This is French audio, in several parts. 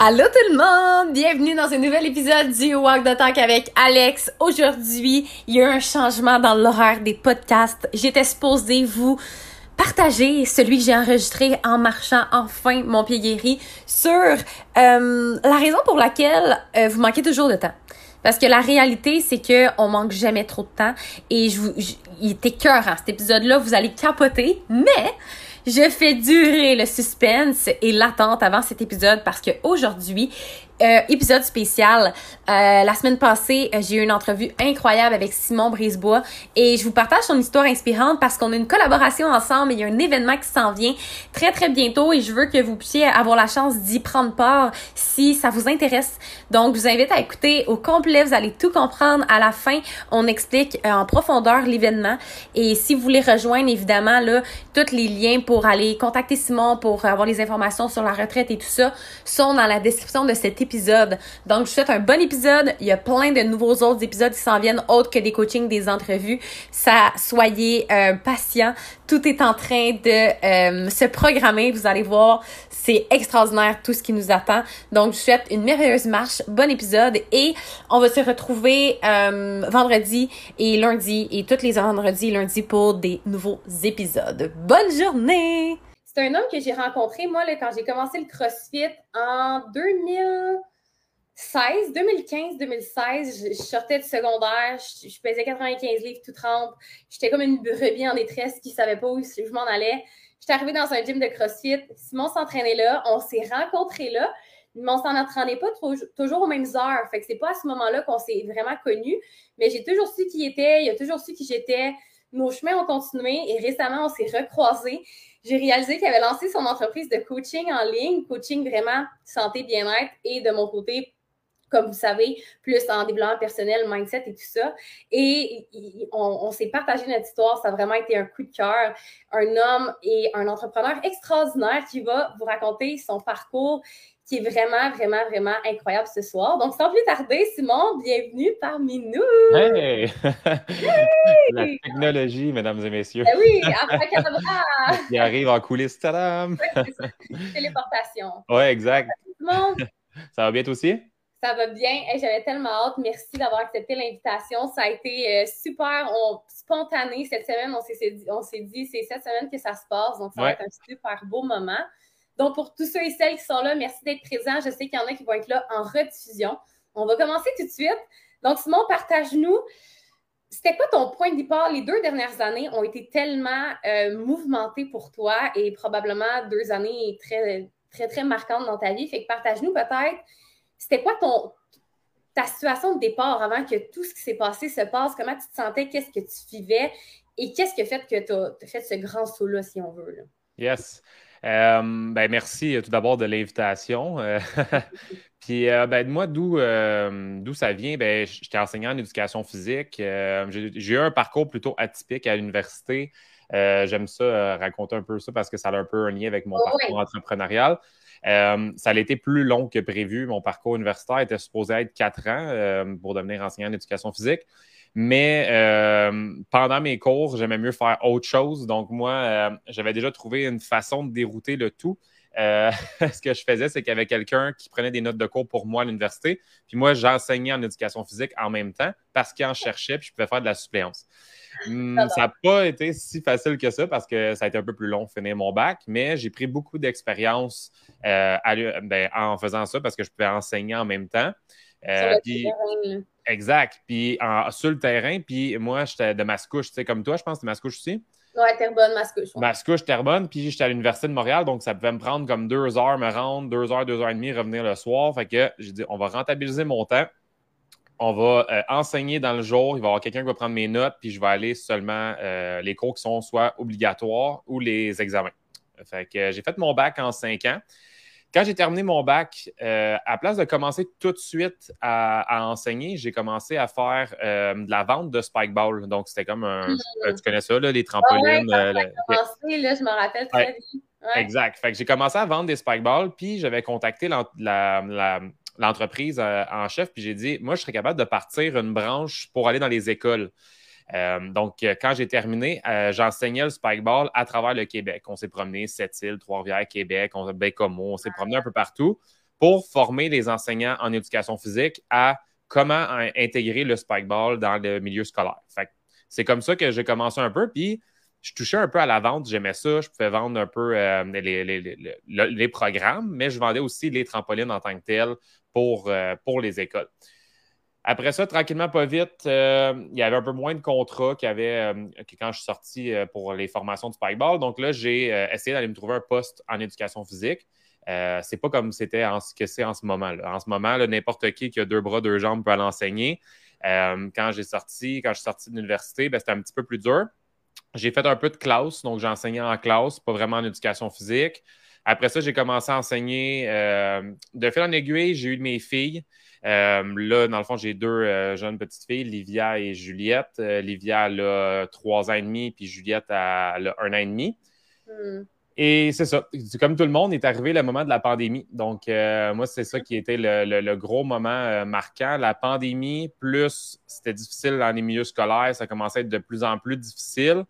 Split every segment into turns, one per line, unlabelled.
Allô tout le monde! Bienvenue dans un nouvel épisode du Walk the Talk avec Alex. Aujourd'hui, il y a eu un changement dans l'horaire des podcasts. J'étais supposée vous partager celui que j'ai enregistré en marchant enfin mon pied guéri sur euh, la raison pour laquelle euh, vous manquez toujours de temps. Parce que la réalité, c'est que on manque jamais trop de temps. Et je vous, il était cœur cet épisode-là, vous allez capoter, mais je fais durer le suspense et l'attente avant cet épisode parce que aujourd'hui, euh, épisode spécial. Euh, la semaine passée, euh, j'ai eu une entrevue incroyable avec Simon Brisebois et je vous partage son histoire inspirante parce qu'on a une collaboration ensemble et il y a un événement qui s'en vient très très bientôt et je veux que vous puissiez avoir la chance d'y prendre part si ça vous intéresse. Donc, je vous invite à écouter au complet, vous allez tout comprendre. À la fin, on explique en profondeur l'événement et si vous voulez rejoindre, évidemment, là, tous les liens pour aller contacter Simon pour avoir les informations sur la retraite et tout ça sont dans la description de cet épisode épisode. Donc, je vous souhaite un bon épisode. Il y a plein de nouveaux autres épisodes qui s'en viennent, autres que des coachings, des entrevues. Ça, soyez euh, patients. Tout est en train de euh, se programmer. Vous allez voir, c'est extraordinaire tout ce qui nous attend. Donc, je vous souhaite une merveilleuse marche. Bon épisode. Et on va se retrouver euh, vendredi et lundi et tous les vendredis et lundis pour des nouveaux épisodes. Bonne journée! C'est un homme que j'ai rencontré, moi, quand j'ai commencé le CrossFit en 2016, 2015-2016. Je, sortais du secondaire, je, pesais 95 livres tout trempe. J'étais comme une brebis en détresse qui ne savait pas où je m'en allais. J'étais arrivée dans un gym de CrossFit. Simon s'entraînait là. On s'est rencontrés là. Mais on s'en entraînait pas toujours aux mêmes heures. Fait que c'est pas à ce moment-là qu'on s'est vraiment connus. Mais j'ai toujours su qui il était. Il a toujours su qui j'étais. Nos chemins ont continué et récemment, on s'est recroisés j'ai réalisé qu'il avait lancé son entreprise de coaching en ligne, coaching vraiment santé, bien-être et de mon côté, comme vous savez, plus en développement personnel, mindset et tout ça. Et on, s'est partagé notre histoire. Ça a vraiment été un coup de cœur. Un homme et un entrepreneur extraordinaire qui va vous raconter son parcours qui est vraiment, vraiment, vraiment incroyable ce soir. Donc, sans plus tarder, Simon, bienvenue parmi nous!
Hey! La technologie, mesdames et messieurs.
Ben oui, après
Qui arrive en coulisses,
tadam! Téléportation.
Oui, exact.
Simon?
Ça va bien toi aussi?
Ça va bien. J'avais tellement hâte. Merci d'avoir accepté l'invitation. Ça a été euh, super spontané cette semaine. On s'est dit, c'est cette semaine que ça se passe. Donc, ça va être un super beau moment. Donc, pour tous ceux et celles qui sont là, merci d'être présents. Je sais qu'il y en a qui vont être là en rediffusion. On va commencer tout de suite. Donc, Simon, partage-nous. C'était quoi ton point de départ? Les deux dernières années ont été tellement euh, mouvementées pour toi et probablement deux années très, très, très marquantes dans ta vie. Fait que partage-nous peut-être, c'était quoi ton, ta situation de départ avant que tout ce qui s'est passé se passe? Comment tu te sentais? Qu'est-ce que tu vivais? Et qu'est-ce qui a fait que tu as, fait ce grand saut-là, si on veut?
Yes. Euh, ben merci euh, tout d'abord de l'invitation. Euh, puis ben, moi, d'où ça vient, ben, j'étais enseignant en éducation physique. j'ai eu un parcours plutôt atypique à l'université. J'aime ça, raconter un peu ça parce que ça a un peu un lien avec mon parcours entrepreneurial. ça a été plus long que prévu. Mon parcours universitaire était supposé être quatre ans pour devenir enseignant en éducation physique. Mais euh, pendant mes cours, j'aimais mieux faire autre chose. Donc, moi, euh, j'avais déjà trouvé une façon de dérouter le tout. Euh, ce que je faisais, c'est qu'il y avait quelqu'un qui prenait des notes de cours pour moi à l'université. Puis moi, j'enseignais en éducation physique en même temps parce qu'il en cherchait, puis je pouvais faire de la suppléance. Hmm, ça n'a pas été si facile que ça parce que ça a été un peu plus long de finir mon bac, mais j'ai pris beaucoup d'expérience ben, en faisant ça parce que je pouvais enseigner en même temps. Exact. Puis sur le terrain, puis moi, j'étais de Mascouche, tu sais, comme toi, je pense, de Mascouche aussi?
Ouais, Terrebonne, Mascouche.
Ouais. Mascouche, Terrebonne, puis j'étais à l'Université de Montréal, donc ça pouvait me prendre comme deux heures me rendre, deux heures, deux heures et demie, revenir le soir. Fait que j'ai dit, on va rentabiliser mon temps. on va euh, enseigner dans le jour, il va y avoir quelqu'un qui va prendre mes notes, puis je vais aller seulement euh, les cours qui sont soit obligatoires ou les examens. Fait que j'ai fait mon bac en cinq ans. Quand j'ai terminé mon bac, euh, à place de commencer tout de suite à, enseigner, j'ai commencé à faire de la vente de spikeball. Donc, c'était comme un. Mm-hmm. Tu connais ça, là, les trampolines.
Ouais, commencé, là, je me rappelle très bien.
Exact. Fait que j'ai commencé à vendre des spikeballs, puis j'avais contacté l'entreprise euh, en chef, puis j'ai dit, moi, je serais capable de partir une branche pour aller dans les écoles. Euh, donc, euh, quand j'ai terminé, j'enseignais le spikeball à travers le Québec. On s'est promené Sept-Îles, Trois-Rivières, Québec, on, Bécomo, on s'est promené un peu partout pour former les enseignants en éducation physique à comment intégrer le spikeball dans le milieu scolaire. c'est comme ça que j'ai commencé un peu, puis je touchais un peu à la vente, j'aimais ça, je pouvais vendre un peu les, programmes, mais je vendais aussi les trampolines en tant que telles pour, euh, pour les écoles. Après ça, tranquillement, pas vite, euh, il y avait un peu moins de contrats qu'il y avait euh, quand je suis sorti pour les formations du Spikeball. Donc là, j'ai essayé d'aller me trouver un poste en éducation physique. c'est pas comme c'était en ce que c'est en ce moment. -là. En ce moment, n'importe qui qui a deux bras, deux jambes peut aller enseigner. quand j'ai sorti, quand je suis sorti de l'université, ben, c'était un petit peu plus dur. J'ai fait un peu de classe, donc j'ai enseigné en classe, pas vraiment en éducation physique. Après ça, j'ai commencé à enseigner. Euh, de fil en aiguille, j'ai eu mes filles. Euh, là, dans le fond, j'ai deux euh, jeunes petites filles, Livia et Juliette. Livia a trois ans et demi, puis Juliette a, un an et demi. Hmm. Et c'est ça. Comme tout le monde, est arrivé le moment de la pandémie. Donc, moi, c'est ça qui était le, gros moment marquant. La pandémie, plus c'était difficile dans les milieux scolaires, ça commençait à être de plus en plus difficile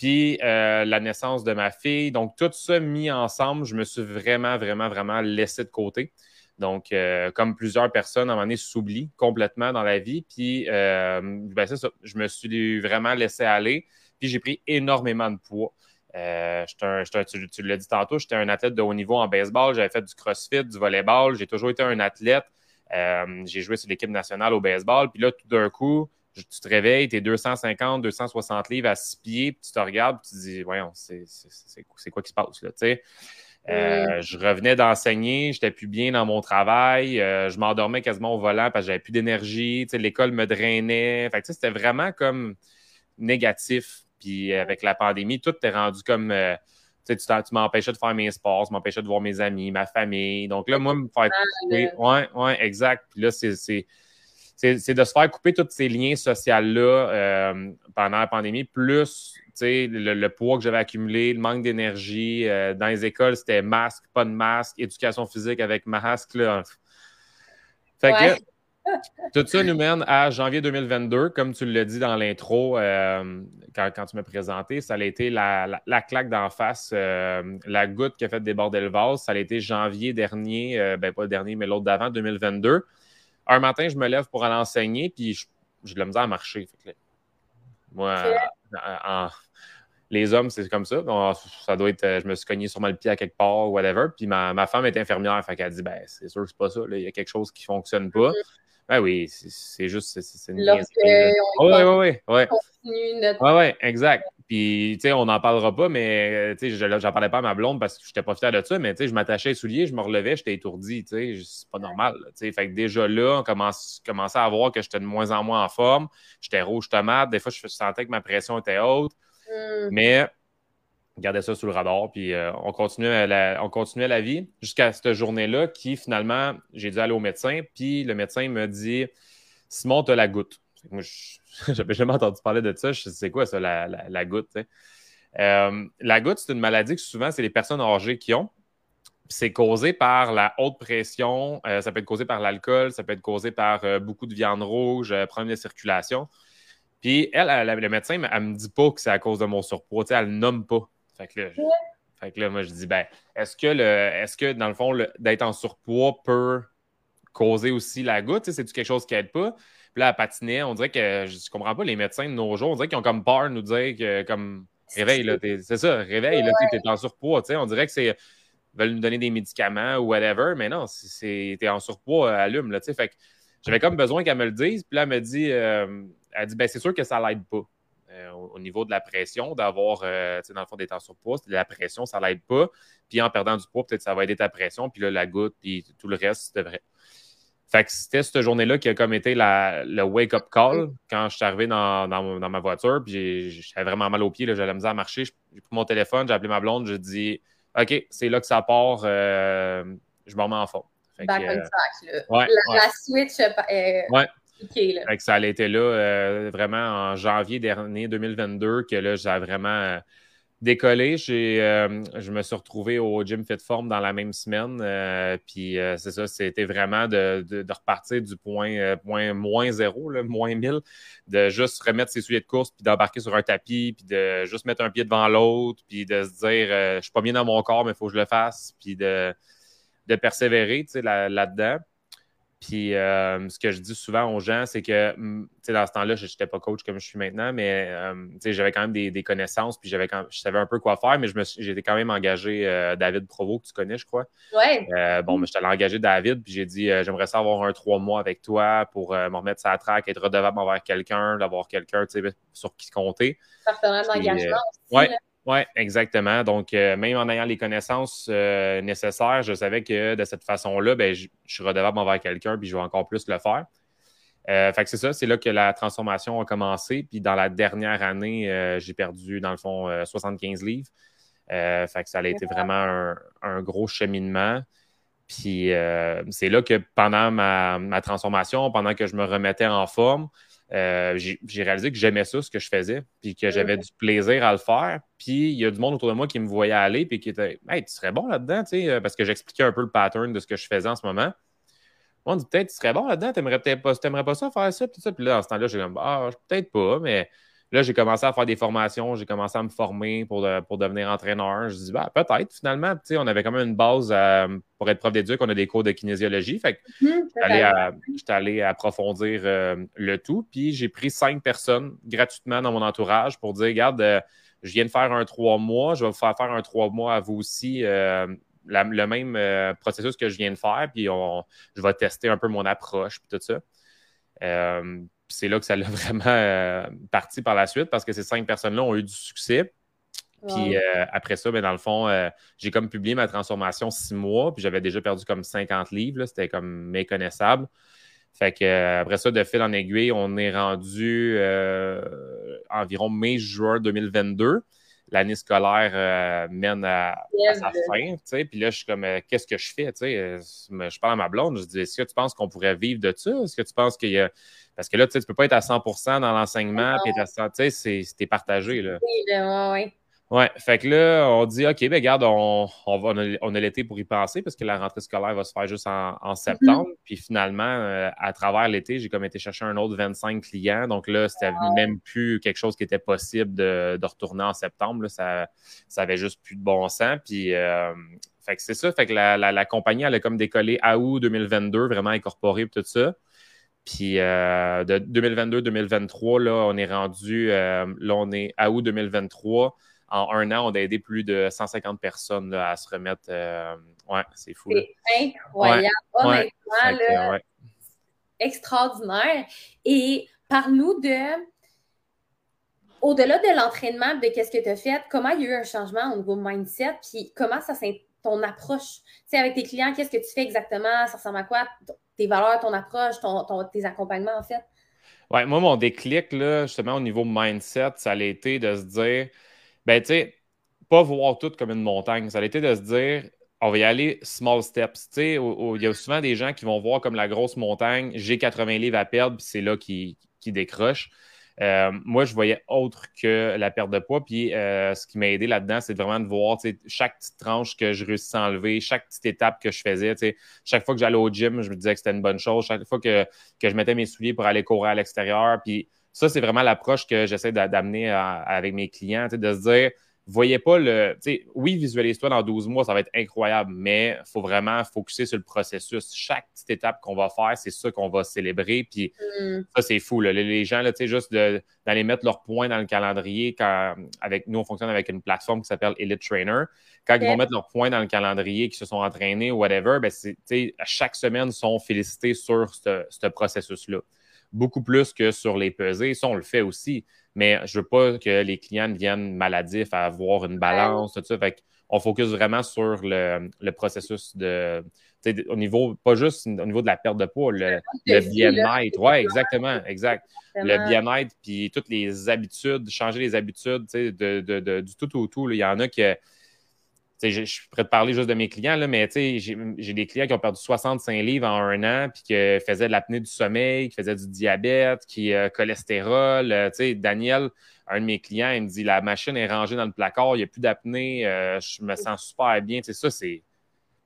puis euh, la naissance de ma fille. Donc, tout ça mis ensemble, je me suis vraiment, vraiment, vraiment laissé de côté. Donc, euh, comme plusieurs personnes, à un moment donné, s'oublient complètement dans la vie. Puis, euh, ben, ça. Je me suis vraiment laissé aller. Puis, j'ai pris énormément de poids. un, tu, tu l'as dit tantôt, j'étais un athlète de haut niveau en baseball. J'avais fait du crossfit, du volleyball. J'ai toujours été un athlète. j'ai joué sur l'équipe nationale au baseball. Puis là, tout d'un coup, tu te réveilles, tu es 250, 260 livres à six pieds, puis tu te regardes, puis tu te dis, voyons, c'est quoi qui se passe là, tu sais? Euh, je revenais d'enseigner, j'étais plus bien dans mon travail, euh, je m'endormais quasiment au volant parce que j'avais plus d'énergie, l'école me drainait. Fait que c'était vraiment comme négatif. Puis avec la pandémie, tout t'est rendu comme euh, tu, tu m'empêchais de faire mes sports, tu m'empêchais de voir mes amis, ma famille. Donc là, moi, me faire. Ouais, ouais, exact. Puis là, c'est c'est de se faire couper tous ces liens sociaux-là euh, pendant la pandémie, plus le, le, poids que j'avais accumulé, le manque d'énergie. Euh, dans les écoles, c'était masque, pas de masque, éducation physique avec masque. Là. Fait que, tout ça nous mène à janvier 2022. Comme tu l'as dit dans l'intro, euh, quand, tu m'as présenté, ça a été la, claque d'en face, la goutte qui a fait déborder le vase. Ça a été janvier dernier, ben pas le dernier, mais l'autre d'avant, 2022 un matin, je me lève pour aller enseigner, puis j'ai de la misère à marcher. moi, les hommes, c'est comme ça. ça doit être, je me suis cogné sur le pied à quelque part, ou whatever. Puis ma, femme est infirmière, fait qu'elle dit, ben, c'est sûr que c'est pas ça. Il y a quelque chose qui fonctionne pas. Mm-hmm. Ben oui, c'est juste, c'est une
Oui, oui,
oui. Oui, oui, exact. Puis, tu sais, on n'en parlera pas, mais, tu sais, j'en parlais pas à ma blonde parce que je n'étais pas fier de ça, mais, tu sais, je m'attachais les souliers, je me relevais, j'étais étourdi, tu sais, c'est pas normal, tu sais. Fait que déjà là, on commence, commençait à voir que j'étais de moins en moins en forme, j'étais rouge tomate, des fois, je sentais que ma pression était haute, mm. mais gardais ça sous le radar, puis euh, on, continuait la, on continuait la vie jusqu'à cette journée-là qui, finalement, j'ai dû aller au médecin, puis le médecin me dit Simon, tu as la goutte. Moi, j'avais jamais entendu parler de ça. C'est quoi ça, la, goutte. Euh, la goutte, c'est une maladie que souvent, c'est les personnes âgées qui ont. C'est causé par la haute pression, euh, ça peut être causé par l'alcool, ça peut être causé par beaucoup de viande rouge, problème de circulation. Puis elle, le médecin, elle me dit pas que c'est à cause de mon surpoids, elle le nomme pas. Fait que là, moi, je dis, ben, est-ce que, le, est-ce que dans le fond, d'être en surpoids peut causer aussi la goutte? C'est-tu quelque chose qui aide pas? Puis là, à patiner, on dirait que je comprends pas les médecins de nos jours, on dirait qu'ils ont comme peur de nous dire que, comme, réveille, là, c'est ça, réveille, là, t'es en surpoids, on dirait que c'est, veulent nous donner des médicaments ou whatever, mais non, c'est, t'es en surpoids, allume, là, tu sais. Fait que j'avais comme besoin qu'elle me le dise, puis là, elle me dit, euh, elle dit, ben, c'est sûr que ça l'aide pas. Euh, au, niveau de la pression, d'avoir, euh, dans le fond, des en surpoids, la pression, ça l'aide pas. Puis en perdant du poids, peut-être ça va aider ta pression, puis là, la goutte, puis tout le reste, c'est vrai. Fait que c'était cette journée-là qui a comme été la, le wake-up call quand je suis arrivé dans, dans, ma voiture. Puis j'avais vraiment mal aux pieds, j'avais la misère à marcher. J'ai pris mon téléphone, j'ai appelé ma blonde, j'ai dit OK, c'est là que ça part, euh, je m'en remets en forme.
Back on track, là. la, switch
Fait que ça a été là euh, vraiment en janvier dernier 2022 que là, j'ai vraiment euh, décollé. Euh, je me suis retrouvé au Gym Fit Form dans la même semaine. puis c'est ça, c'était vraiment de, repartir du point, point moins zéro, moins 1000, de juste remettre ses souliers de course, puis d'embarquer sur un tapis, puis de juste mettre un pied devant l'autre, puis de se dire je suis pas bien dans mon corps, mais il faut que je le fasse, puis de, de persévérer là-dedans. Puis euh, ce que je dis souvent aux gens, c'est que mm, dans ce temps-là, je n'étais pas coach comme je suis maintenant, mais euh, j'avais quand même des, connaissances, puis j'avais je savais un peu quoi faire, mais j'étais quand même engagé euh, David Provo, que tu connais, je crois.
Oui.
bon, mais je allé engager David, puis j'ai dit j'aimerais ça avoir un trois mois avec toi pour me remettre ça à track, être redevable envers quelqu'un, d'avoir quelqu'un sur qui compter.
Partenaire d'engagement aussi.
Ouais. Oui, exactement. Donc, euh, même en ayant les connaissances euh, nécessaires, je savais que de cette façon-là, ben, je, suis redevable envers quelqu'un, puis je vais encore plus le faire. Euh, fait que c'est ça, c'est là que la transformation a commencé. Puis dans la dernière année, j'ai perdu, dans le fond, 75 livres. fait que ça a été vraiment un, gros cheminement. Puis c'est là que pendant ma, transformation, pendant que je me remettais en forme, euh, j'ai réalisé que j'aimais ça, ce que je faisais, puis que j'avais du plaisir à le faire. Puis il y a du monde autour de moi qui me voyait aller, puis qui était Hey, tu serais bon là-dedans, tu sais, euh, parce que j'expliquais un peu le pattern de ce que je faisais en ce moment. On dit peut-être tu serais bon là-dedans, t'aimerais peut-être pas, pas ça faire ça, puis ça. Puis là, en ce temps-là, j'ai comme Ah, peut-être pas, mais Là, j'ai commencé à faire des formations, j'ai commencé à me former pour, pour devenir entraîneur. Je dis, bah, peut-être, finalement. On avait quand même une base euh, pour être prof d'éduc, on a des cours de kinésiologie. Fait que mhm, j'étais allé, approfondir euh, le tout. Puis j'ai pris cinq personnes gratuitement dans mon entourage pour dire, regarde, euh, je viens de faire un trois mois, je vais vous faire faire un trois mois à vous aussi. le même processus que je viens de faire, puis je vais tester un peu mon approche, puis tout ça c'est là que ça l'a vraiment euh, parti par la suite parce que ces cinq personnes-là ont eu du succès. Puis euh, après ça, ben, dans le fond, euh, j'ai comme publié ma transformation six mois, puis j'avais déjà perdu comme 50 livres. C'était comme méconnaissable. Fait que après ça, de fil en aiguille, on est rendu environ mai-juin 2022 l'année scolaire euh, mène à, sa fin, tu sais, puis là, je suis comme, euh, qu'est-ce que je fais, tu sais, euh, je parle à ma blonde, je dis, est-ce que tu penses qu'on pourrait vivre de ça? Est-ce que tu penses qu'il y a... Parce que là, tu sais, tu peux pas être à 100 dans l'enseignement, puis tu sais, c'est partagé, là.
Oui, oui.
Oui, fait que là, on dit, OK, ben regarde, on, on, on a, l'été pour y penser parce que la rentrée scolaire va se faire juste en, en septembre. Puis finalement, euh, à travers l'été, j'ai comme été chercher un autre 25 clients. Donc là, c'était même plus quelque chose qui était possible de, de retourner en septembre. Là. Ça, ça avait juste plus de bon sens. Puis, euh, fait que c'est ça. Fait que la, la, la, compagnie, elle a comme décollé à août 2022, vraiment incorporé tout ça. Puis euh, de 2022-2023, là, on est rendu, là, on est à août 2023 en un an, on a aidé plus de 150 personnes à se remettre. Euh, ouais, c'est fou.
C'est incroyable. Honnêtement, extraordinaire. Et parle-nous de. Au-delà de l'entraînement, de qu'est-ce que tu as fait, comment il y a eu un changement au niveau mindset, puis comment ça s'est ton approche? Tu sais, avec tes clients, qu'est-ce que tu fais exactement? Ça ressemble à quoi? Tes valeurs, ton approche, ton, tes accompagnements, en fait?
Ouais, moi, mon déclic, là, justement, au niveau mindset, ça a été de se dire ben, tu sais, pas voir tout comme une montagne. Ça a été de se dire, on va y aller small steps. Tu sais, il y a souvent des gens qui vont voir comme la grosse montagne, j'ai 80 livres à perdre, puis c'est là qui, qui décroche. Euh, moi, je voyais autre que la perte de poids. Puis euh, ce qui m'a aidé là-dedans, c'est vraiment de voir chaque petite tranche que je réussissais à enlever, chaque petite étape que je faisais. Chaque fois que j'allais au gym, je me disais que c'était une bonne chose. Chaque fois que, que je mettais mes souliers pour aller courir à l'extérieur. Puis ça, c'est vraiment l'approche que j'essaie d'amener avec mes clients, de se dire, voyez pas le. Oui, visualise-toi dans 12 mois, ça va être incroyable, mais il faut vraiment focuser sur le processus. Chaque petite étape qu'on va faire, c'est ça qu'on va célébrer. Puis mm. ça, c'est fou. Les, gens, là, juste d'aller mettre leurs points dans le calendrier, quand, avec nous, on fonctionne avec une plateforme qui s'appelle Elite Trainer. Quand ils vont mettre leurs points dans le calendrier, qu'ils se sont entraînés ou whatever, ben, à chaque semaine, ils sont félicités sur ce processus-là beaucoup plus que sur les pesées. Ça, on le fait aussi. Mais je veux pas que les clients viennent maladifs à avoir une balance, tout ça. Fait on focus vraiment sur le, processus de, au niveau, pas juste au niveau de la perte de poids, le, bien-être. Oui, exactement, exact. Le bien-être, puis toutes les habitudes, changer les habitudes, de, de, du tout au tout. Il y en a qui je, je pourrais te parler juste de mes clients, là, mais j'ai des clients qui ont perdu 65 livres en un an, puis qui faisaient de l'apnée du sommeil, qui faisaient du diabète, qui euh, cholestérol. Euh, Daniel, un de mes clients, il me dit la machine est rangée dans le placard, il n'y a plus d'apnée, euh, je me sens super bien. ça, c'est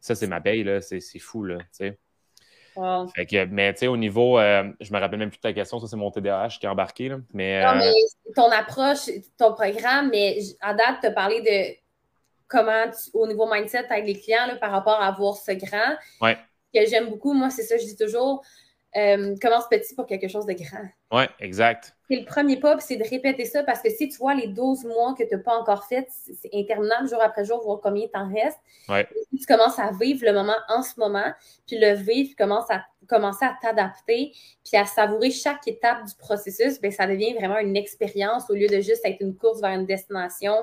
ça, c'est ma paye, c'est fou. Là, Fait que, mais au niveau, je me rappelle même plus de ta question, ça c'est mon TDAH qui est embarqué. Là, mais,
non, mais ton approche, ton programme, mais à date, tu as parlé de comment, au niveau mindset avec les clients par rapport à voir ce grand.
Ouais.
Que j'aime beaucoup, moi, c'est ça, je dis toujours, euh, commence petit pour quelque chose de grand.
Oui, exact.
C'est le premier pas, c'est de répéter ça parce que si tu vois les 12 mois que tu n'as pas encore fait, c'est interminable jour après jour, voir combien t'en reste.
Ouais.
Tu commences à vivre le moment en ce moment, puis le vivre, puis commences à commencer à t'adapter, puis à savourer chaque étape du processus, bien, ça devient vraiment une expérience au lieu de juste être une course vers une destination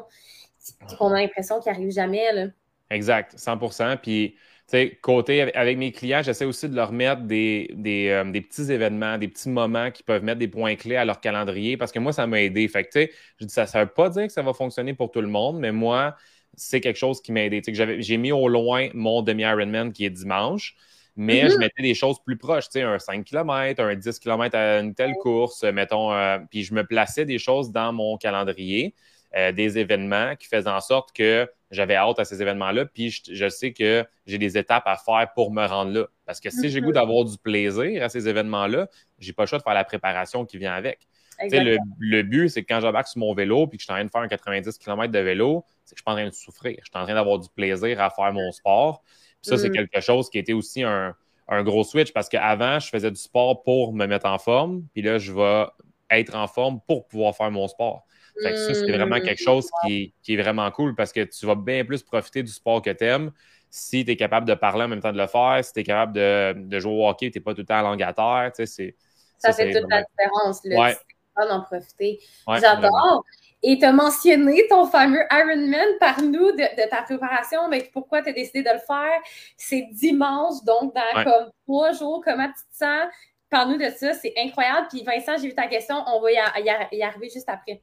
qu'on a l'impression qu'il n'arrive jamais. Là.
Exact, 100% Puis, tu sais, côté avec mes clients, j'essaie aussi de leur mettre des, euh, des, petits événements, des petits moments qui peuvent mettre des points clés à leur calendrier parce que moi, ça m'a aidé. Fait que, tu sais, je dis ça ne veut pas dire que ça va fonctionner pour tout le monde, mais moi, c'est quelque chose qui m'a aidé. J'ai mis au loin mon demi-Ironman qui est dimanche mais je mm-hmm. mettais des choses plus proches, tu sais, un 5 km, un 10 km à une telle course, mettons, euh, puis je me plaçais des choses dans mon calendrier. Euh, des événements qui faisaient en sorte que j'avais hâte à ces événements-là, puis je, sais que j'ai des étapes à faire pour me rendre là. Parce que si j'ai goût mhm. d'avoir du plaisir à ces événements-là, j'ai pas le choix de faire la préparation qui vient avec. Le, le, but, c'est que quand j'embarque sur mon vélo puis que je suis en train de faire un 90 km de vélo, c'est que je suis pas en train de souffrir. Je suis en train d'avoir du plaisir à faire mon sport. Puis ça, c'est mhm. quelque chose qui était aussi un, un gros switch parce qu'avant, je faisais du sport pour me mettre en forme. Puis là, je vais être en forme pour pouvoir faire mon sport. Fait que ça, c'est vraiment hmm. quelque chose qui, est vraiment cool parce que tu vas bien plus profiter du sport que tu aimes si tu es capable de parler en même temps de le faire, si tu es capable de, jouer au hockey, tu n'es pas tout le temps à longue
Tu sais, ça, fait toute la différence. Là, ouais. d'en profiter. J'adore. Et tu as mentionné ton fameux Ironman. par nous de, ta préparation. Mais pourquoi tu as décidé de le faire? C'est dimanche, donc dans comme trois jours. Comment tu te sens? Parle-nous de ça. C'est incroyable. Puis Vincent, j'ai vu ta question. On va y arriver juste après.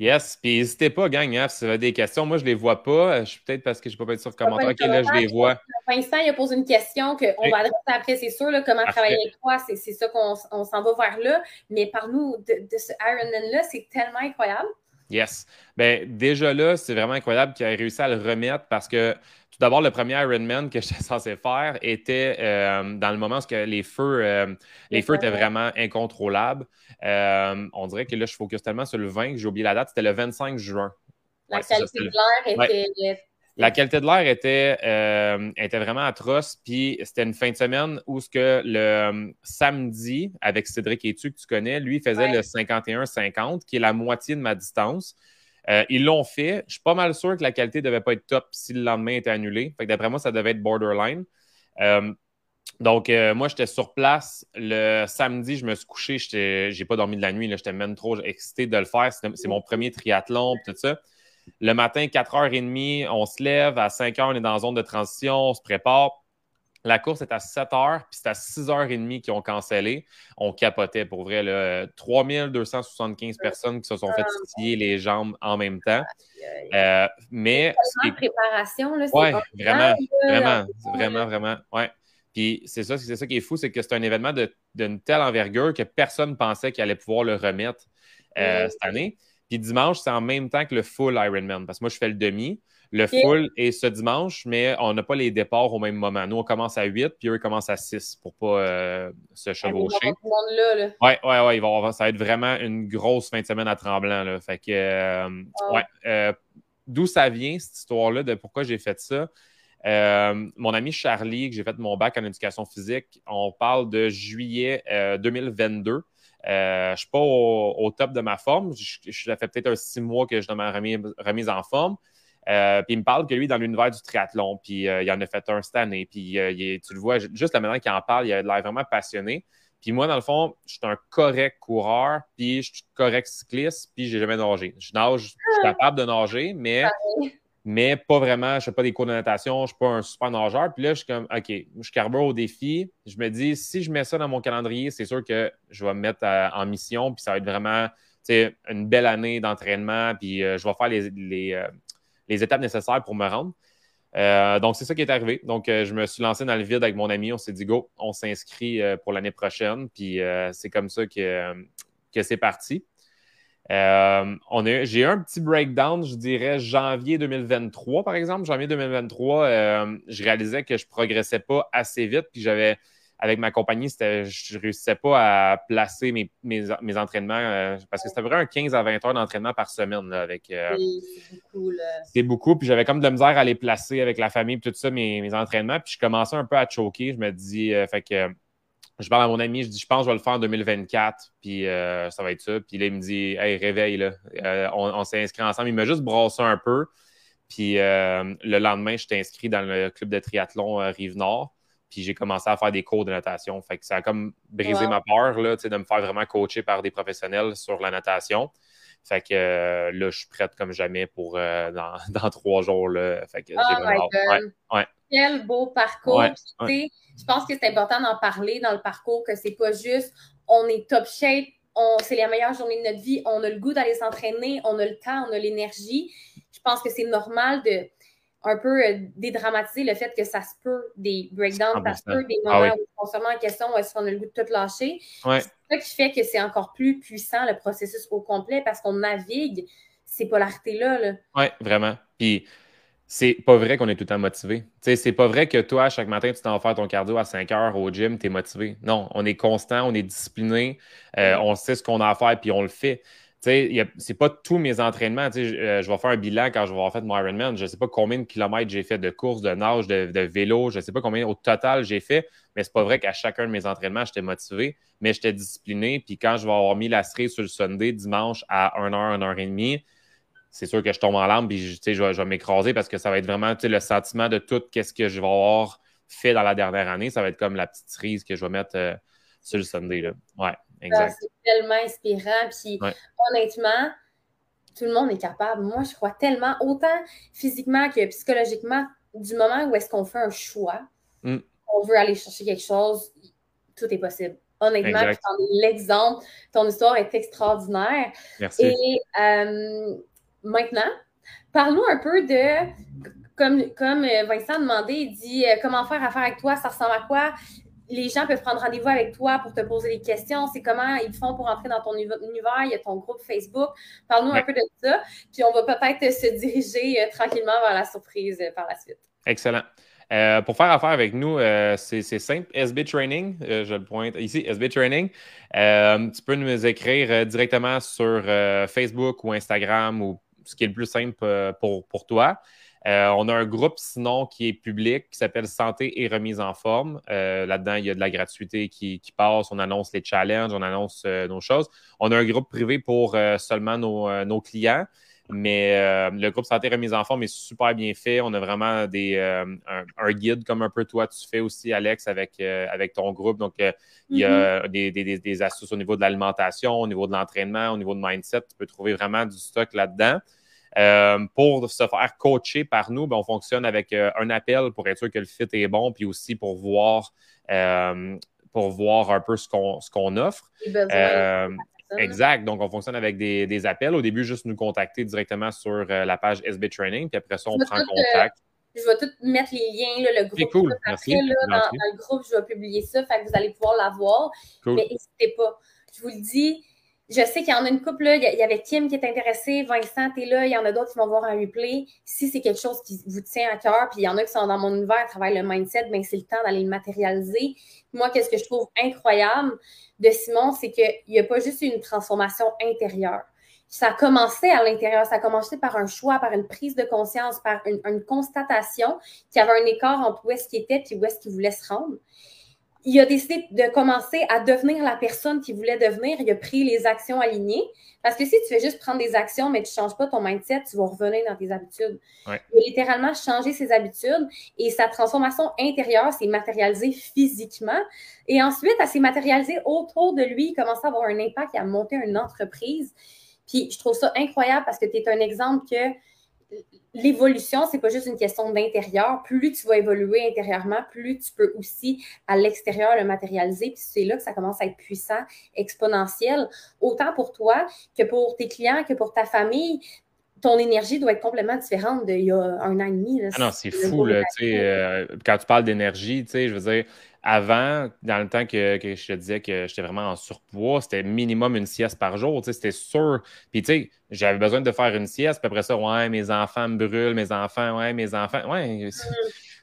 Yes, puis n'hésitez pas, gang, hein, si vous avez des questions. Moi, je ne les vois pas. Je suis peut-être parce que je n'ai pas été sur le commentaire. Ok, là, je les vois.
Vincent, il a posé une question qu'on va adresser après, c'est sûr, là, comment travailler avec toi. C'est ça qu'on s'en va vers là. Mais par nous de, de ce Ironman-là, c'est tellement incroyable.
Yes. Bien, déjà là, c'est vraiment incroyable qu'il ait réussi à le remettre parce que tout d'abord, le premier Ironman que j'étais censé faire était euh, dans le moment où les feux, euh, les feux étaient vraiment incontrôlables. Euh, on dirait que là, je focus tellement sur le 20 que j'ai oublié la date. C'était le 25 juin.
La qualité de l'air était
la qualité de l'air était, euh, était vraiment atroce. Puis c'était une fin de semaine où ce que le euh, samedi, avec Cédric Etu, que tu connais, lui faisait le 51-50, qui est la moitié de ma distance. Euh, ils l'ont fait. Je suis pas mal sûr que la qualité ne devait pas être top si le lendemain était annulé. Fait d'après moi, ça devait être borderline. Donc, moi, j'étais sur place le samedi, je me suis couché, j'ai pas dormi de la nuit, j'étais même trop excité de le faire. C'est mon premier triathlon, tout ça. Le matin, 4h30, on se lève. À 5h, on est dans la zone de transition, on se prépare. La course est à 7 h, puis c'est à 6h30 qu'ils ont cancellé. On capotait pour vrai. Là, 3275 personnes qui se sont fait titiller les jambes en même temps. Euh, mais.
Préparation, là.
Oui, vraiment, vraiment, vraiment, vraiment. Ouais. Puis c'est ça, c'est ça qui est fou, c'est que c'est un événement d'une telle envergure que personne ne pensait qu'il allait pouvoir le remettre euh, cette année. Puis dimanche, c'est en même temps que le full Ironman, parce que moi, je fais le demi. Le full est ce dimanche, mais on n'a pas les départs au même moment. Nous, on commence à 8, puis eux, ils commencent à 6 pour pas euh, se chevaucher. Oui, oui, oui. Ça va être vraiment une grosse fin de semaine à Tremblant. Là. Fait que, euh, ouais. Euh, d'où ça vient, cette histoire-là, de pourquoi j'ai fait ça? Mon ami Charlie, que j'ai fait mon bac en éducation physique, on parle de juillet 2022. Euh, je ne suis pas au, top de ma forme. Je, fait peut-être un six mois que je suis dans ma remise, en forme. Euh, puis il me parle que lui, dans l'univers du triathlon, puis euh, il en a fait un cette année. Puis tu le vois, juste la manière qu'il en parle, il a l'air vraiment passionné. Puis moi, dans le fond, je suis un correct coureur, puis je suis correct cycliste, puis j'ai jamais nagé. Je nage, je suis capable de nager, mais mais pas vraiment, je ne fais pas des cours de natation, je ne suis pas un super nageur. Puis là, je suis comme, OK, je carbure au défi. Je me dis, si je mets ça dans mon calendrier, c'est sûr que je vais me mettre en mission, puis ça va être vraiment une belle année d'entraînement, puis euh, je vais faire les, les, étapes nécessaires pour me rendre. Euh, donc, c'est ça qui est arrivé. Donc, euh, je me suis lancé dans le vide avec mon ami. On s'est dit, go, on s'inscrit pour l'année prochaine. Puis, c'est comme ça que, que c'est parti. J'ai eu un petit breakdown, je dirais janvier 2023, par exemple. Janvier 2023, je réalisais que je progressais pas assez vite. Puis, j'avais avec ma compagnie, je ne réussissais pas à placer mes, mes, entraînements euh, parce que c'était vraiment un 15 à 20 heures d'entraînement par semaine. avec,
euh, c'est beaucoup.
C'est beaucoup. Puis j'avais comme de la misère à les placer avec la famille, tout ça, mes, entraînements. Puis je commençais un peu à choquer. Je me dis, euh, fait que je parle à mon ami, je dis, je pense que je vais le faire en 2024, puis ça va être ça. Puis là, il me dit, hey, réveille, là. on, s'est inscrit ensemble. Il m'a juste brossé un peu. Puis le lendemain, je t'ai inscrit dans le club de triathlon Rive-Nord. Puis j'ai commencé à faire des cours de natation. Fait que ça a comme brisé ma peur là, de me faire vraiment coacher par des professionnels sur la natation. Fait que euh, là, je suis prête comme jamais pour euh, dans, trois jours. Là. Fait que
oh Quel beau parcours. Je pense que c'est important d'en parler dans le parcours, que c'est pas juste on est top shape, c'est la meilleure journée de notre vie, on a le goût d'aller s'entraîner, on a le temps, on a l'énergie. Je pense que c'est normal de un peu euh, dédramatiser le fait que ça se peut des breakdowns, ça se peut des ah moments où on se remet en question, est-ce qu'on a le goût de tout lâcher? C'est ça qui fait que c'est encore plus puissant le processus au complet parce qu'on navigue ces polarités-là. -là,
oui, vraiment. Puis c'est pas vrai qu'on est tout le temps motivé. C'est pas vrai que toi, chaque matin, tu t'en faire ton cardio à 5 heures au gym, tu es motivé. Non, on est constant, on est discipliné, euh, on sait ce qu'on a à faire, puis on le fait c'est pas tous mes entraînements. Euh, je, vais faire un bilan quand je vais avoir fait mon Ironman. Je ne sais pas combien de kilomètres j'ai fait de course, de nage, de, vélo. Je ne sais pas combien au total j'ai fait. Mais c'est pas vrai qu'à chacun de mes entraînements, j'étais motivé, mais j'étais discipliné. Puis quand je vais avoir mis la cerise sur le Sunday dimanche à 1h, 1h30, c'est sûr que je tombe en lampe et je, je, vais, m'écraser parce que ça va être vraiment le sentiment de tout ce que je vais avoir fait dans la dernière année. Ça va être comme la petite cerise que je vais mettre euh, sur le Sunday. Là. Ouais.
C'est tellement inspirant. Puis honnêtement, tout le monde est capable. Moi, je crois tellement, autant physiquement que psychologiquement, du moment où est-ce qu'on fait un choix, mm. on veut aller chercher quelque chose, tout est possible. Honnêtement, l'exemple, ton histoire est extraordinaire.
Merci.
Et euh, maintenant, parle-nous un peu de, comme, comme Vincent demandait, il dit euh, comment faire affaire avec toi, ça ressemble à quoi? les gens peuvent prendre rendez-vous avec toi pour te poser des questions. C'est comment ils font pour entrer dans ton univers. Il y a ton groupe Facebook. Parle-nous un peu de ça. Puis on va peut-être se diriger euh, tranquillement vers la surprise euh, par la suite.
Excellent. Euh, pour faire affaire avec nous, c'est simple. SB Training, je le pointe ici, SB Training. tu peux nous écrire directement sur Facebook ou Instagram ou ce qui est le plus simple pour, pour toi. Euh, on a un groupe sinon qui est public qui s'appelle Santé et remise en forme. Euh, là-dedans, il y a de la gratuité qui, passe. On annonce les challenges, on annonce euh, nos choses. On a un groupe privé pour seulement nos, clients. Mais le groupe Santé et Remise en forme est super bien fait. On a vraiment des, un, guide comme un peu toi tu fais aussi, Alex, avec, avec ton groupe. Donc, il y a mm-hmm. des, des, astuces au niveau de l'alimentation, au niveau de l'entraînement, au niveau de mindset. Tu peux trouver vraiment du stock là-dedans. Euh, pour se faire coacher par nous, ben, on fonctionne avec euh, un appel pour être sûr que le fit est bon, puis aussi pour voir, euh, pour voir un peu ce qu'on offre. Exact. Donc, on fonctionne avec des, appels. Au début, juste nous contacter directement sur la page SB Training, puis après ça, on prend contact.
je vais tout mettre les liens, le groupe.
Cool.
Après, dans, le groupe, je vais publier ça, fait que vous allez pouvoir la voir. Mais n'hésitez pas. Je vous le dis, je sais qu'il y en a une couple, là. Il y avait Kim qui est intéressée, Vincent est là, il y en a d'autres qui vont voir un replay. Si c'est quelque chose qui vous tient à cœur, puis il y en a qui sont dans mon univers, travaillent le mindset, bien, c'est le temps d'aller le matérialiser. Moi, qu'est-ce que je trouve incroyable de Simon, c'est qu'il n'y a pas juste une transformation intérieure. Ça a commencé à l'intérieur, ça a commencé par un choix, par une prise de conscience, par une, une constatation qu'il y avait un écart entre où est-ce qu'il était et où est-ce qu'il voulait se rendre il a décidé de commencer à devenir la personne qu'il voulait devenir. Il a pris les actions alignées. Parce que si tu fais juste prendre des actions, mais tu ne changes pas ton mindset, tu vas revenir dans tes habitudes. Il a littéralement changé ses habitudes et sa transformation intérieure s'est matérialisée physiquement. Et ensuite, elle s'est matérialisée autour de lui. Il commence à avoir un impact et à monter une entreprise. Puis je trouve ça incroyable parce que tu es un exemple que l'évolution, c'est pas juste une question d'intérieur. Plus tu vas évoluer intérieurement, plus tu peux aussi à l'extérieur le matérialiser. Puis c'est là que ça commence à être puissant, exponentiel, autant pour toi que pour tes clients, que pour ta famille. Ton énergie doit être complètement différente d'il y a un an et demi.
ah non, c'est fou. Là, euh, quand tu parles d'énergie, je veux dire, avant, dans le temps que, je te disais que j'étais vraiment en surpoids, c'était minimum une sieste par jour. C'était sûr. Puis, tu sais, j'avais besoin de faire une sieste. Puis après ça, ouais, mes enfants me brûlent, mes enfants, ouais, mes enfants. Ouais. Mm.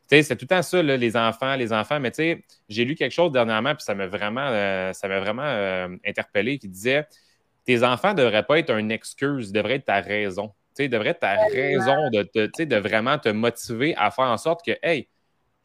Tu sais, c'est tout le temps ça, les enfants, les enfants. Mais tu sais, j'ai lu quelque chose dernièrement, puis ça m'a vraiment, euh, ça m'a vraiment euh, interpellé, qui disait Tes enfants ne devraient pas être une excuse, ils devraient être ta raison. Tu être ta raison de, de vraiment te motiver à faire en sorte que, hey,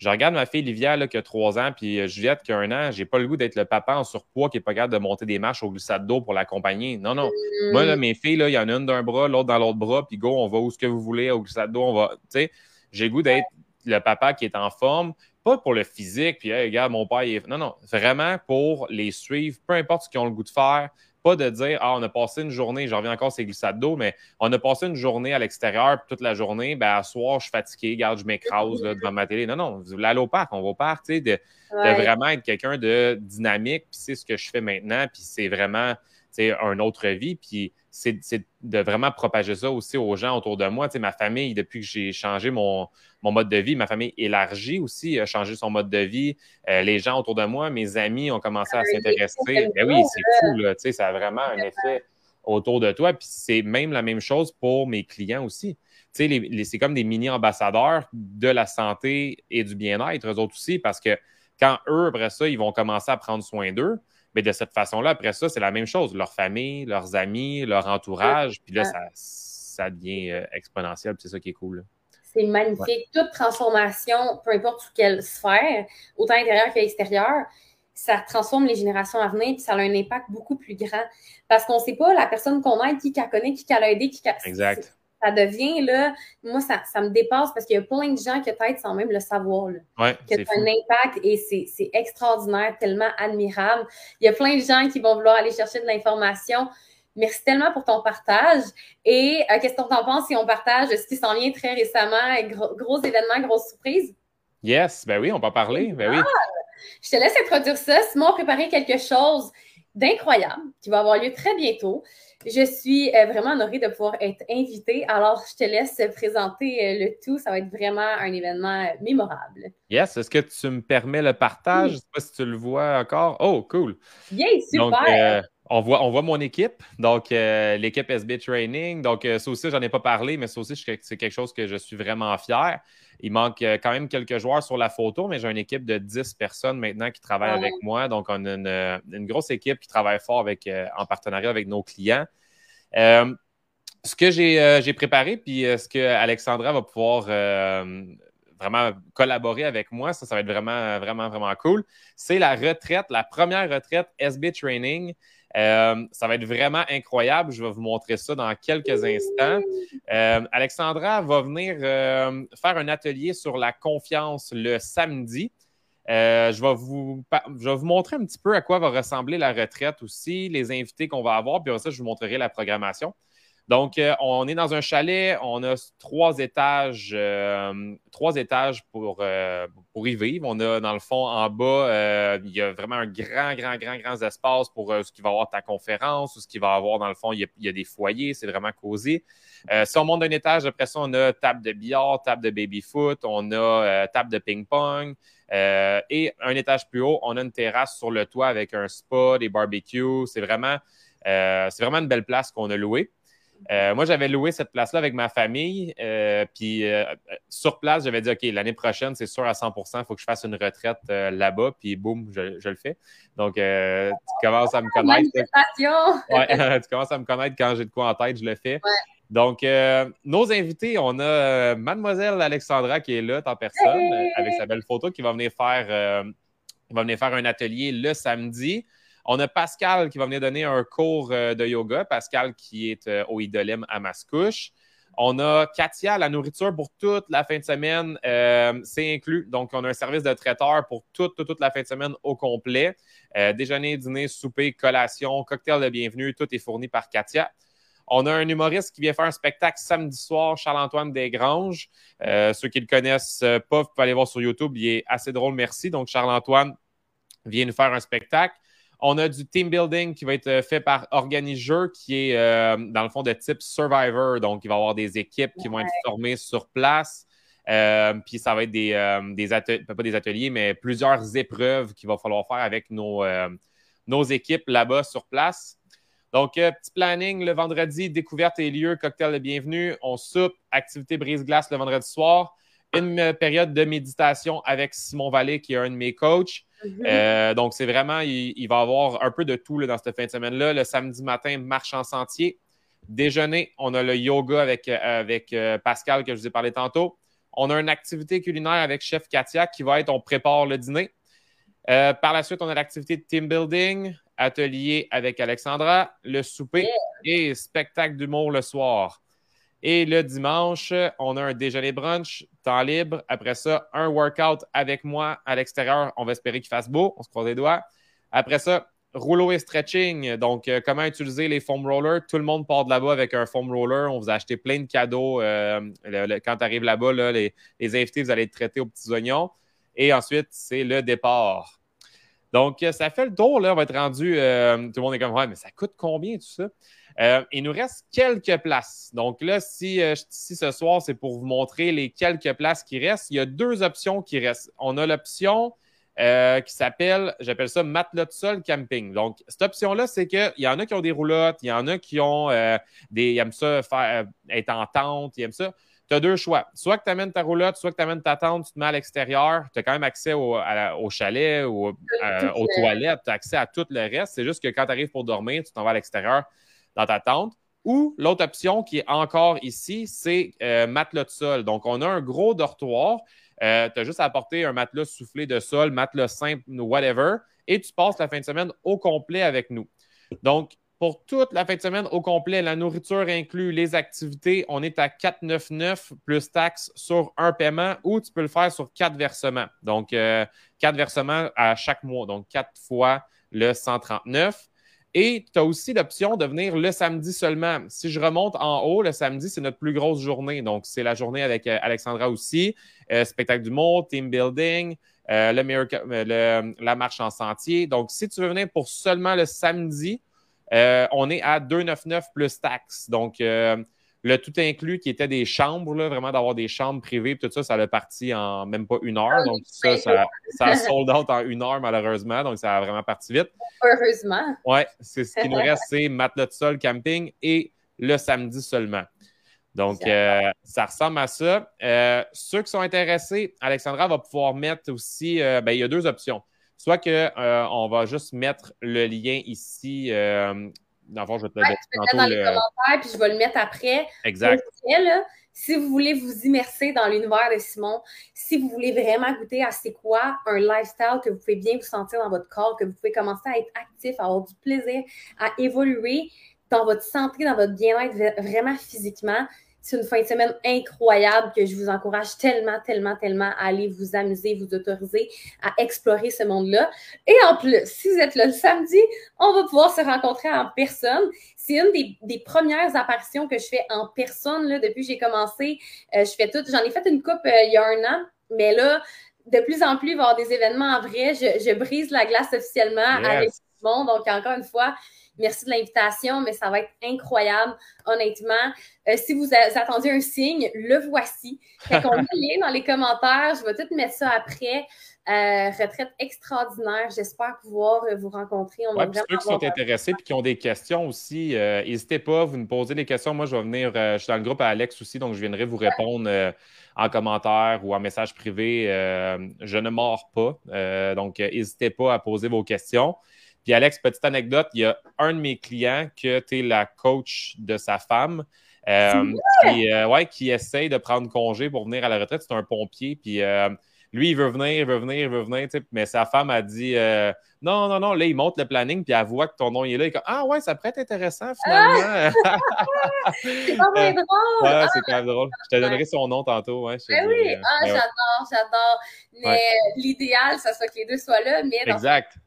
je regarde ma fille Livia là, qui a trois ans, puis euh, Juliette qui a un an. J'ai pas le goût d'être le papa en surpoids qui n'est pas capable de monter des marches au glissade d'eau pour l'accompagner. Non, non. Moi, là, mm. mes filles, il y en a une d'un bras, l'autre dans l'autre bras, puis go, on va où ce que vous voulez au glissade d'eau. On va. Tu sais, j'ai le goût d'être le papa qui est en forme, pas pour le physique, puis hey, regarde, mon père, il est. Non, non. Vraiment pour les suivre, peu importe ce qu'ils ont le goût de faire, pas de dire, ah, on a passé une journée, j'en reviens encore, c'est glissade d'eau, mais on a passé une journée à l'extérieur, toute la journée, ben, à soir, je suis fatigué, regarde, je m'écrase devant ma télé. Non, non, vous voulez aller au parc, on va au parc, tu sais, de, vraiment être quelqu'un de dynamique, puis c'est ce que je fais maintenant, puis c'est vraiment, une autre vie, puis c'est de vraiment propager ça aussi aux gens autour de moi. Ma famille, depuis que j'ai changé mon, mon, mode de vie, ma famille élargie aussi, a changé son mode de vie. Euh, les gens autour de moi, mes amis ont commencé à s'intéresser. Ben oui, c'est fou, là. Tu sais, ça a vraiment un effet autour de toi. Puis c'est même la même chose pour mes clients aussi. Tu sais, c'est comme des mini-ambassadeurs de la santé et du bien-être, eux autres aussi, parce que quand eux, après ça, ils vont commencer à prendre soin d'eux, mais de cette façon-là, après ça, c'est la même chose. Leur famille, leurs amis, leur entourage. Puis là, ça, ça devient euh, exponentiel. C'est ça qui est cool.
C'est magnifique. Toute transformation, peu importe sous quelle sphère, autant intérieure qu'extérieure, ça transforme les générations à venir, puis ça a un impact beaucoup plus grand. Parce qu'on ne sait pas la personne qu'on aide, qui qu'elle connaît, qui qu'elle a aidé, qui qu'elle...
Exact
ça devient, là, moi, ça, ça me dépasse parce qu'il y a plein de gens qui peut-être sans même le savoir, là,
ouais,
que
c'est un
impact et c'est extraordinaire, tellement admirable. Il y a plein de gens qui vont vouloir aller chercher de l'information. Merci tellement pour ton partage. Et euh, qu'est-ce que tu en penses si on partage ce qui s'en vient très récemment, gros, gros événement, grosse surprise?
Yes, ben oui, on va parler. Ben oui.
Je te laisse introduire ça. Simon a préparé quelque chose d'incroyable qui va avoir lieu très bientôt. Je suis euh, vraiment honorée de pouvoir être invitée. Alors, je te laisse présenter euh, le tout. Ça va être vraiment un événement euh, mémorable.
Yes. Est-ce que tu me permets le partage? Je ne sais pas si tu le vois encore. Oh, cool.
Bien, super.
On voit, on voit mon équipe, donc l'équipe SB Training. Donc, ça aussi, j'en ai pas parlé, mais ça aussi, c'est quelque chose que je suis vraiment fier. Il manque euh, quand même quelques joueurs sur la photo, mais j'ai une équipe de 10 personnes maintenant qui travaillent avec moi. Donc, on a euh, une, grosse équipe qui travaille fort avec, euh, en partenariat avec nos clients. ce que j'ai préparé, puis ce que Alexandra va pouvoir vraiment collaborer avec moi, ça, ça va être vraiment, vraiment, vraiment cool. C'est la retraite, la première retraite SB Training. Euh, ça va être vraiment incroyable. Je vais vous montrer ça dans quelques instants. Euh, Alexandra va venir euh, faire un atelier sur la confiance le samedi. je, vais vous, je vais vous montrer un petit peu à quoi va ressembler la retraite aussi, les invités qu'on va avoir, puis après ça, je vous montrerai la programmation. Donc, euh, on est dans un chalet, on a trois étages, euh, trois étages pour, euh, pour y vivre. On a, dans le fond, en bas, il y a vraiment un grand, grand, grand, grand espace pour ce qui va avoir ta conférence ou ce qui va avoir, dans le fond, il y a, des foyers, c'est vraiment cosy. si on monte d'un étage, après ça, on a table de billard, table de baby-foot, on a table de ping-pong. et un étage plus haut, on a une terrasse sur le toit avec un spa, des barbecues. C'est vraiment, c'est vraiment une belle place qu'on a louée. Euh, moi, j'avais loué cette place-là avec ma famille. Euh, puis euh, sur place, j'avais dit OK, l'année prochaine, c'est sûr à 100% il faut que je fasse une retraite là-bas. Puis boum, je, le fais. Donc, tu commences à me connaître. Ouais, tu commences à me connaître quand j'ai de quoi en tête, je le fais. Donc, nos invités, on a Mademoiselle Alexandra qui est là en personne avec sa belle photo qui va venir faire, va venir faire un atelier le samedi. On a Pascal qui va venir donner un cours euh, de yoga. Pascal qui est euh, au Idolem à Mascouche. On a Katia, la nourriture pour toute la fin de semaine, euh, c'est inclus. Donc, on a un service de traiteur pour toute, la fin de semaine au complet. déjeuner, dîner, souper, collation, cocktail de bienvenue, tout est fourni par Katia. On a un humoriste qui vient faire un spectacle samedi soir, Charles-Antoine Desgranges. Ceux qui le connaissent pas, vous pouvez aller voir sur YouTube. Il est assez drôle, merci. Donc, Charles-Antoine vient nous faire un spectacle. On a du team building qui va être fait par Organizeur, qui est dans le fond de type Survivor. Donc, il va y avoir des équipes qui vont être formées sur place. Euh, puis ça va être des, euh, des ateliers, pas des ateliers, mais plusieurs épreuves qu'il va falloir faire avec nos, euh, nos équipes là-bas sur place. Donc, petit planning le vendredi, découverte et lieu, cocktail de bienvenue. On soupe, activité brise-glace le vendredi soir. Une période de méditation avec Simon Vallée, qui est un de mes coachs. Mm-hmm. donc, c'est vraiment, il, va y avoir un peu de tout dans cette fin de semaine-là. Le samedi matin, marche en sentier. Déjeuner, on a le yoga avec, avec Pascal que je vous ai parlé tantôt. On a une activité culinaire avec Chef Katia qui va être on prépare le dîner. Euh, par la suite, on a l'activité de team building, atelier avec Alexandra, le souper et spectacle d'humour le soir. Et le dimanche, on a un déjeuner brunch, temps libre. Après ça, un workout avec moi à l'extérieur. On va espérer qu'il fasse beau. On se croise les doigts. Après ça, rouleau et stretching. Donc, euh, comment utiliser les foam rollers? Tout le monde part de là-bas avec un foam roller. On vous a acheté plein de cadeaux. Euh, quand tu arrives là-bas, les, invités, vous allez être traités aux petits oignons. Et ensuite, c'est le départ. Donc, euh, ça fait le tour. Là, on va être rendu. tout le monde est comme, ouais, mais ça coûte combien tout ça? Il nous reste quelques places. Donc là, si, si ce soir, c'est pour vous montrer les quelques places qui restent, il y a deux options qui restent. On a l'option euh, qui s'appelle, j'appelle ça matelas de sol camping. Donc, cette option-là, c'est qu'il y en a qui ont des roulottes, il y en a qui ont euh, des. Ils aiment ça faire, euh, être en tente, ils aiment ça. Tu as deux choix. Soit que tu amènes ta roulotte, soit que tu amènes ta tente, tu te mets à l'extérieur. Tu as quand même accès au, chalet ou aux toilettes, tu as accès à tout le reste. C'est juste que quand tu arrives pour dormir, tu t'en vas à l'extérieur dans ta tente. Ou l'autre option qui est encore ici, c'est matelas de sol. Donc, on a un gros dortoir euh, tu as juste à apporter un matelas soufflé de sol, matelas simple, whatever, et tu passes la fin de semaine au complet avec nous. Donc, pour toute la fin de semaine au complet, la nourriture inclut les activités, on est à 4,99 plus taxes sur un paiement ou tu peux le faire sur quatre versements. Donc, euh, quatre versements à chaque mois, donc quatre fois le 139. Et tu as aussi l'option de venir le samedi seulement. Si je remonte en haut, le samedi, c'est notre plus grosse journée. Donc, c'est la journée avec euh, Alexandra aussi. Euh, spectacle d'humour, team building, euh, la marche en sentier. Donc, si tu veux venir pour seulement le samedi, on est à 2,99 plus taxes. Donc, le tout inclus qui était des chambres, là, vraiment d'avoir des chambres privées, tout ça, ça a parti en même pas une heure. Donc, ça, ça, ça a sold out en une heure, malheureusement. Donc, ça a vraiment parti vite.
Heureusement.
Oui, c'est ce qui nous reste, c'est matelas de sol, camping et le samedi seulement. Donc, euh, ça ressemble à ça. Euh, ceux qui sont intéressés, Alexandra va pouvoir mettre aussi, euh, ben, il y a deux options. Soit qu'on va juste mettre le lien ici
dans le fond, je vais te le mettre dans les commentaires, puis je vais le mettre après.
Exact.
si vous voulez vous immerser dans l'univers de Simon, si vous voulez vraiment goûter à c'est quoi un lifestyle que vous pouvez bien vous sentir dans votre corps, que vous pouvez commencer à être actif, à avoir du plaisir, à évoluer dans votre santé, dans votre bien-être vraiment physiquement, c'est une fin de semaine incroyable que je vous encourage tellement, tellement, tellement à aller vous amuser, vous autoriser à explorer ce monde-là. Et en plus, si vous êtes là le samedi, on va pouvoir se rencontrer en personne. C'est une des, premières apparitions que je fais en personne là, depuis que j'ai commencé. Euh, je fais tout. J'en ai fait une coupe euh, il y a un an, mais là, de plus en plus, il va y avoir des événements en vrai. Je, brise la glace officiellement avec monde. Donc, encore une fois, Merci de l'invitation, mais ça va être incroyable, honnêtement. Euh, si vous attendez un signe, le voici. Fait qu'on met le lien dans les commentaires. Je vais tout mettre ça après. Euh, retraite extraordinaire. J'espère pouvoir euh, vous rencontrer.
On ceux qui sont intéressés et qui ont des questions aussi, n'hésitez pas, vous nous posez des questions. Moi, je vais venir, je suis dans le groupe à Alex aussi, donc je viendrai vous répondre en commentaire ou en message privé. je ne mords pas. donc, n'hésitez pas à poser vos questions. Puis Alex, petite anecdote, il y a un de mes clients que tu es la coach de sa femme. Euh, qui, euh, ouais, qui essaye de prendre congé pour venir à la retraite. C'est un pompier. Puis euh, lui, il veut venir, il veut venir, il veut venir. Mais sa femme a dit Non, non, non. Là, il monte le planning, puis elle voit que ton nom est là. Il dit Ah, ouais, ça pourrait être intéressant finalement.
c'est pas vrai drôle.
Ouais, c'est quand même drôle. Je te donnerai son nom tantôt. Ouais,
ben oui, ah, j'adore, j'adore. Mais l'idéal, ça soit que les deux soient là. Mais
exact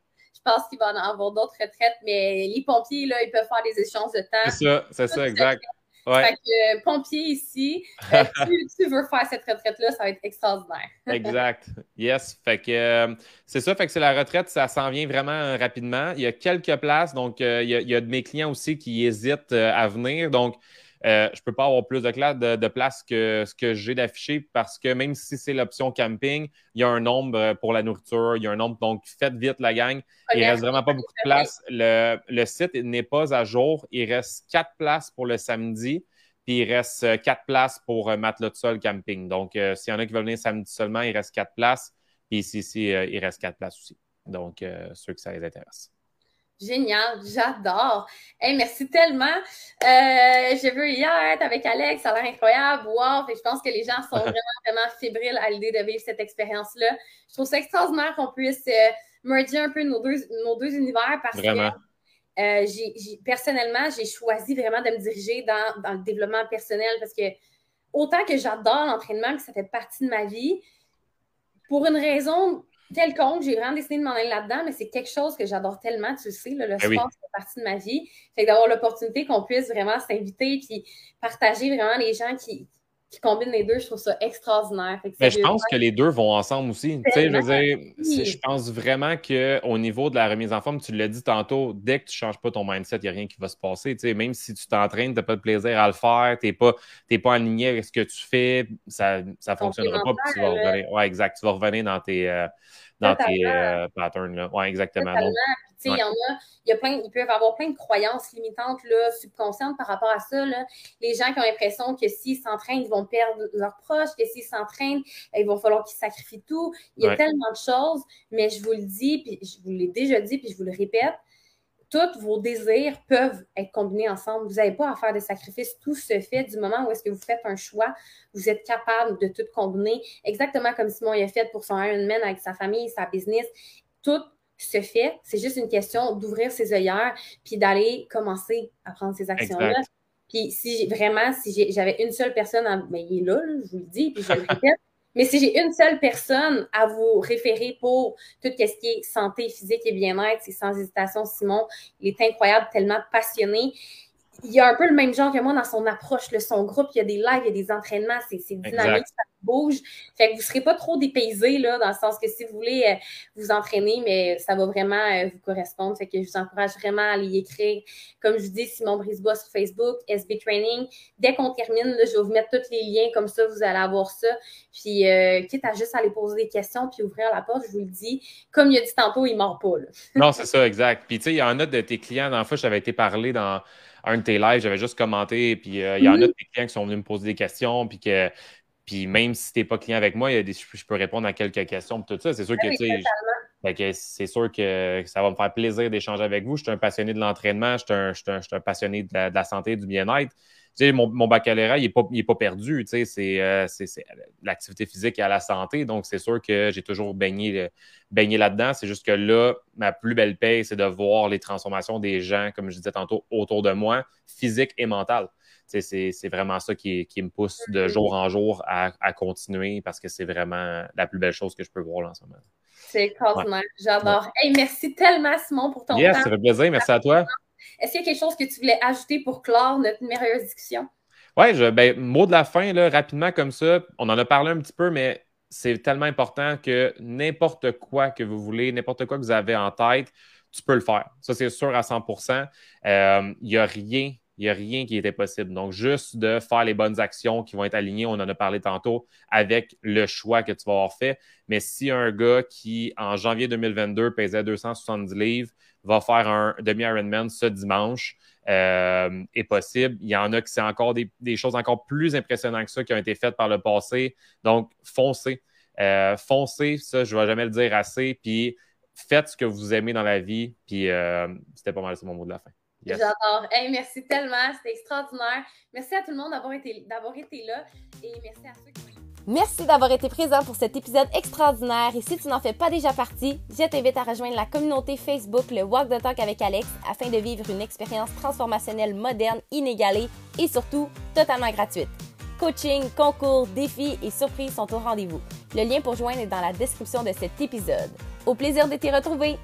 pense qu'il va en avoir d'autres retraites, mais les pompiers, là, ils peuvent faire des échanges de temps.
C'est ça, c'est ça, exact.
Ouais. Fait que, euh, pompier ici, euh, tu, veux faire cette retraite-là, ça va être extraordinaire.
exact. Yes. Fait que euh, c'est ça. Fait que c'est la retraite, ça s'en vient vraiment rapidement. Il y a quelques places. Donc, il, y a, il, y a, de mes clients aussi qui hésitent à venir. Donc, euh, je ne peux pas avoir plus de, de, de place que ce que j'ai d'affiché parce que même si c'est l'option camping, il y a un nombre euh, pour la nourriture, il y a un nombre. Donc, faites vite la gang. Il ne reste vraiment pas beaucoup de place. Le, le site n'est pas à jour. Il reste quatre places pour le samedi. Puis il reste euh, quatre places pour matelas de sol camping. Donc, s'il y en a qui veulent venir samedi seulement, il reste quatre places. Puis ici, ici il reste quatre places aussi. Donc, ceux que ça les intéresse.
Génial, j'adore. Hey, merci tellement. Euh, je veux hier être avec Alex, ça a l'air incroyable. Wow! je pense que les gens sont vraiment, vraiment fébriles à l'idée de vivre cette expérience-là. Je trouve ça extraordinaire qu'on puisse euh, merger un peu nos deux, nos deux univers parce que euh, personnellement, j'ai choisi vraiment de me diriger dans, dans, le développement personnel parce que autant que j'adore l'entraînement, que ça fait partie de ma vie, pour une raison quelconque, j'ai vraiment décidé de m'en aller là-dedans, mais c'est quelque chose que j'adore tellement, tu le sais, le ben sport, c'est partie de ma vie. Fait d'avoir l'opportunité qu'on puisse vraiment s'inviter puis partager vraiment les gens qui, qui combinent les deux, je trouve ça extraordinaire.
Mais je pense que les deux vont ensemble aussi. Tu sais, je veux dire, je pense vraiment qu'au niveau de la remise en forme, tu l'as dit tantôt, dès que tu ne changes pas ton mindset, il n'y a rien qui va se passer. Tu sais, même si tu t'entraînes, tu n'as pas de plaisir à le faire, tu n'es pas, pas aligné avec ce que tu fais, ça ne fonctionnera pas. tu vas revenir. Ouais, exact. Tu vas revenir dans tes, euh, dans tes euh, patterns. Là. Ouais, exactement.
Il y en a, il y a plein, ils peuvent avoir plein de croyances limitantes là, subconscientes par rapport à ça. Là. Les gens qui ont l'impression que s'ils s'entraînent, ils vont perdre leurs proches, que s'ils s'entraînent, il va falloir qu'ils sacrifient tout. Il y a tellement de choses, mais je vous le dis, puis je vous l'ai déjà dit, puis je vous le répète, tous vos désirs peuvent être combinés ensemble. Vous n'avez pas à faire des sacrifices. Tout se fait du moment où est-ce que vous faites un choix. Vous êtes capable de tout combiner, exactement comme Simon a fait pour son Ironman avec sa famille, sa business. Tout se fait. C'est juste une question d'ouvrir ses œillères puis d'aller commencer à prendre ces actions-là. Puis si vraiment, si j'avais une seule personne, à, ben, il est là, je vous le dis, puis je le répète, mais si j'ai une seule personne à vous référer pour tout ce qui est santé physique et bien-être, c'est sans hésitation Simon. Il est incroyable, tellement passionné il y a un peu le même genre que moi dans son approche, le, son groupe, il y a des lives, il y a des entraînements, c'est dynamique, ça bouge. Fait que vous ne serez pas trop dépaysé, là, dans le sens que si vous voulez euh, vous entraîner, mais ça va vraiment euh, vous correspondre. Fait que je vous encourage vraiment à aller écrire. Comme je vous dis, Simon Brisebois sur Facebook, SB Training. Dès qu'on termine, là, je vais vous mettre tous les liens, comme ça, vous allez avoir ça. Puis, euh, quitte à juste aller poser des questions puis ouvrir la porte, je vous le dis. Comme il a dit tantôt, il ne mord pas. Là.
non, c'est ça, exact. Puis, tu sais, il y en a de tes clients, dans la fois, j'avais été parlé dans un de tes lives, j'avais juste commenté, puis euh, il y en a mm-hmm. des clients qui sont venus me poser des questions, puis que puis même si tu n'es pas client avec moi, il y a des, je peux répondre à quelques questions, tout ça. C'est sûr que, c'est sûr que ça va me faire plaisir d'échanger avec vous. Je suis un passionné de l'entraînement, je, suis un, passionné de la, santé et du bien-être. Mon, mon, baccalauréat, il n'est pas, pas, perdu. Euh, c'est l'activité physique et à la santé. Donc, c'est sûr que j'ai toujours baigné, baigné là-dedans. C'est juste que là, ma plus belle paix, c'est de voir les transformations des gens, comme je disais tantôt, autour de moi, physique et mentale c'est vraiment ça qui, me pousse de jour en jour à, continuer parce que c'est vraiment la plus belle chose que je peux voir en ce moment.
C'est extraordinaire. J'adore. merci tellement, Simon, pour ton
yes, temps. ça fait plaisir. Merci à toi.
Est-ce qu'il y a quelque chose que tu voulais ajouter pour clore notre merveilleuse discussion?
Oui, ben, mot de la fin, là, rapidement comme ça. On en a parlé un petit peu, mais c'est tellement important que n'importe quoi que vous voulez, n'importe quoi que vous avez en tête, tu peux le faire. Ça, c'est sûr à 100% Il n'y a rien il n'y a rien qui était possible. Donc, juste de faire les bonnes actions qui vont être alignées, on en a parlé tantôt, avec le choix que tu vas avoir fait. Mais si un gars qui, en janvier 2022, pesait 270 livres, va faire un demi-Ironman ce dimanche, euh, est possible. Il y en a qui c'est encore des, choses encore plus impressionnantes que ça qui ont été faites par le passé. Donc, foncez. Euh, foncez, ça, je ne vais jamais le dire assez. Puis, faites ce que vous aimez dans la vie. Puis, euh, c'était pas mal, c'est mon mot de la fin.
J'adore. merci tellement. C'était extraordinaire. Merci à tout le monde d'avoir été, d'avoir été là. Et merci à ceux qui.
Merci d'avoir été présent pour cet épisode extraordinaire et si tu n'en fais pas déjà partie, je t'invite à rejoindre la communauté Facebook Le Walk the Talk avec Alex afin de vivre une expérience transformationnelle moderne, inégalée et surtout totalement gratuite. Coaching, concours, défis et surprises sont au rendez-vous. Le lien pour joindre est dans la description de cet épisode. Au plaisir de t'y retrouver!